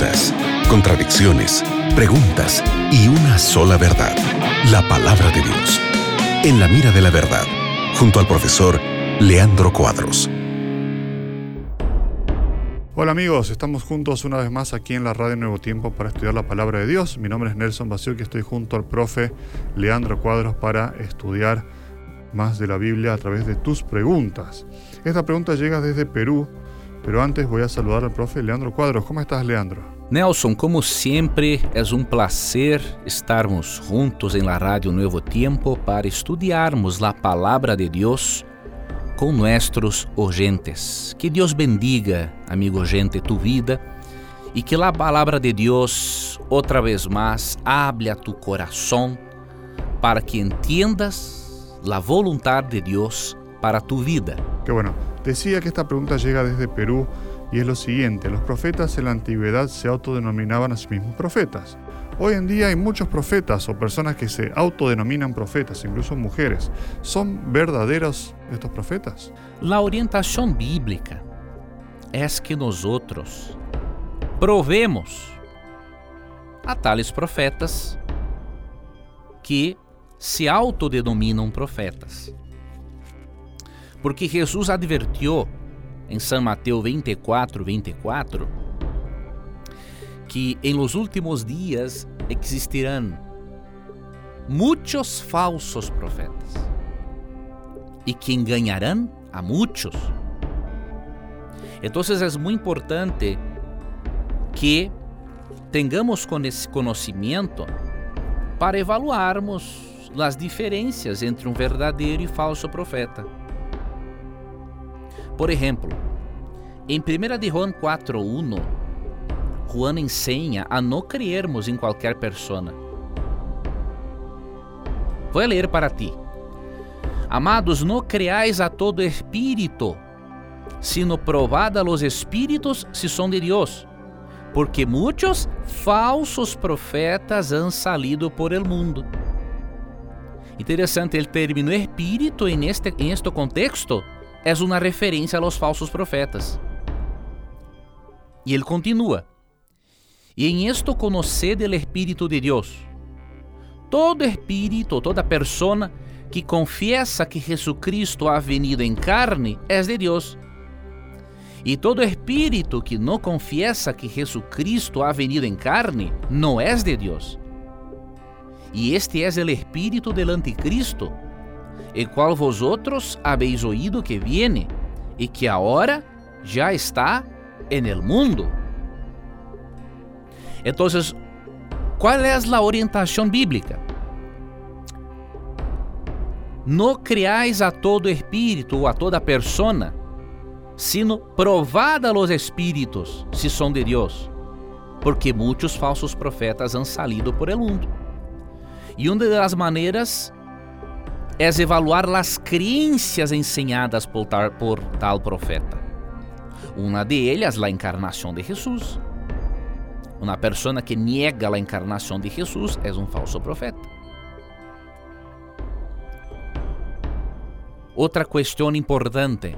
dudas, contradicciones, preguntas y una sola verdad, la palabra de Dios. En la mira de la verdad, junto al profesor Leandro Cuadros. Hola amigos, estamos juntos una vez más aquí en la Radio Nuevo Tiempo para estudiar la palabra de Dios. Mi nombre es Nelson Bacio y estoy junto al profe Leandro Cuadros para estudiar más de la Biblia a través de tus preguntas. Esta pregunta llega desde Perú, pero antes voy a saludar al profe Leandro Cuadros. ¿Cómo estás, Leandro? Nelson, como sempre, é um prazer estarmos juntos em la Rádio Novo Tempo para estudiarmos a palavra de Deus com nossos urgentes. Que Deus bendiga, amigo gente, tu vida e que a palavra de Deus, outra vez mais, hable a tu coração para que entiendas a vontade de Deus para tu vida. Qué bueno. Decía que esta pregunta llega desde Perú y es lo siguiente. Los profetas en la antigüedad se autodenominaban a sí mismos profetas. Hoy en día hay muchos profetas o personas que se autodenominan profetas, incluso mujeres. ¿Son verdaderos estos profetas? La orientação bíblica é que nosotros provemos a tales profetas que se autodenominam profetas. Porque Jesus advertiu em São Mateus 24, 24, que em los últimos dias existirão muitos falsos profetas e que enganarão a muitos. Então é muito importante que tenhamos conhecimento para evaluarmos as diferenças entre um verdadeiro e falso profeta. Por exemplo, em 1 de Juan 4:1, Juan ensina a não crermos em qualquer persona. Vou ler para ti. Amados, não creais a todo espírito, sino probad a los espíritos si son de Deus, porque muitos falsos profetas han salido por el mundo. Interessante, el término espírito en este, en este contexto é uma referência aos falsos profetas. E ele continua: E em esto conoced el Espírito de Deus. Todo espírito, toda persona que confiesa que Jesucristo ha venido em carne é de Deus. E todo espírito que não confiesa que Jesucristo ha venido em carne não é de Deus. E este é o espírito del anticristo, el qual vosotros habéis oído que viene y que ahora ya está en el mundo. Entonces, ¿cuál es la orientación bíblica? No creáis a todo espírito ou a toda persona, sino provad a los espíritos si son de Dios, porque muitos falsos profetas han salido por el mundo. E uma das maneiras é evaluar as crenças ensinadas por tal, por tal profeta. Uma de elas, a encarnação de Jesus. Uma pessoa que nega a encarnação de Jesus é um falso profeta. Outra questão importante.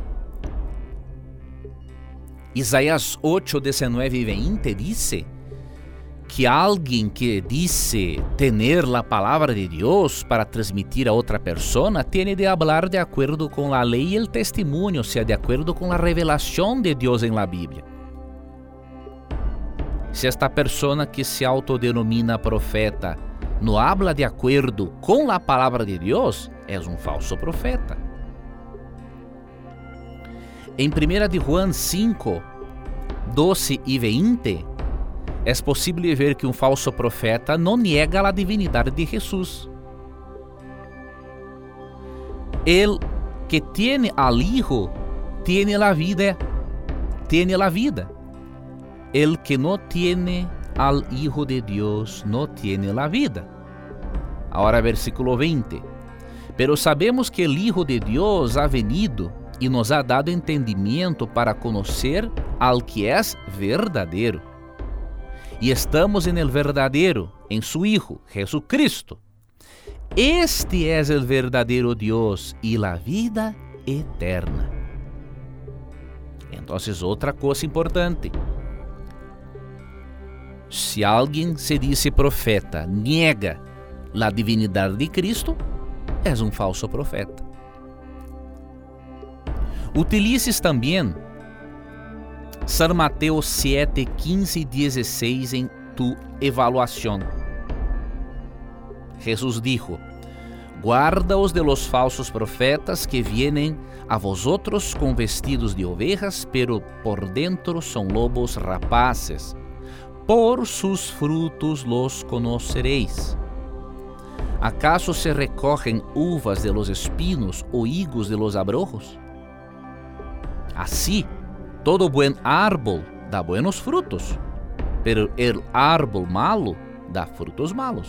Isaías 8, 19 e 20 diz que alguém que disse tener a palavra de Deus para transmitir a outra persona tem de hablar de acordo com a lei e o testemunho, ou seja, de acordo com a revelação de Deus em la Bíblia. Se esta persona que se autodenomina profeta não habla de acordo com a palavra de Deus, é um falso profeta. Em 1 de Juan 5, 12 e 20, é possível ver que um falso profeta não nega a divindade de Jesus. El que tiene al Hijo tiene la vida, tiene la vida. El que no tiene al Hijo de Dios no tiene la vida. Ahora versículo 20. Pero sabemos que el Hijo de Dios ha venido e nos ha dado entendimiento para conocer al que es verdadeiro e estamos en el verdadero, en su Hijo, Jesucristo. Este es el verdadero Dios y la vida eterna. Entonces, outra coisa importante. se alguém se diz profeta, niega a divinidade de Cristo, é um falso profeta. Utilices também San Mateo 7, 15 e 16 em tu evaluação. Jesus dijo: Guardaos de los falsos profetas que vienen a vosotros com vestidos de ovejas, pero por dentro são lobos rapaces. Por sus frutos los conoceréis. ¿Acaso se recogen uvas de los espinos o higos de los abrojos? Así, todo buen árbol da buenos frutos, pero el árbol malo da frutos malos.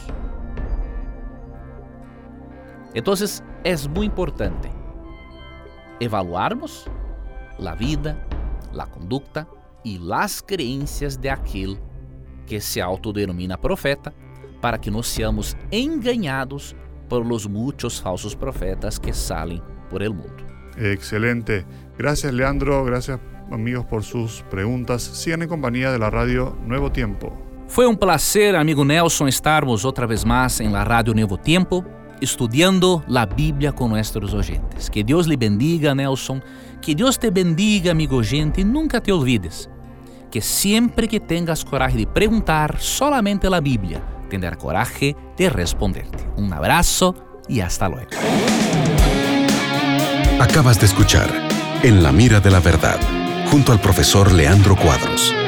Entonces, es muy importante evaluarmos la vida, la conducta y las creencias de aquel que se autodenomina profeta, para que no seamos engañados por los muchos falsos profetas que salen por el mundo. Excelente. Gracias Leandro, gracias amigos por sus preguntas. Sigan en compañía de la radio Nuevo Tiempo. Foi um placer, amigo Nelson, estarmos outra vez mais em la Radio Nuevo Tiempo, estudando a Bíblia com nossos oyentes. Que Deus lhe bendiga, Nelson. Que Deus te bendiga, amigo oyente, e nunca te olvides que sempre que tengas coragem de perguntar solamente a Bíblia, tendrá coragem de responderte. Um abraço e hasta luego. Acabas de escuchar En la mira de la verdad, junto al profesor Leandro Cuadros.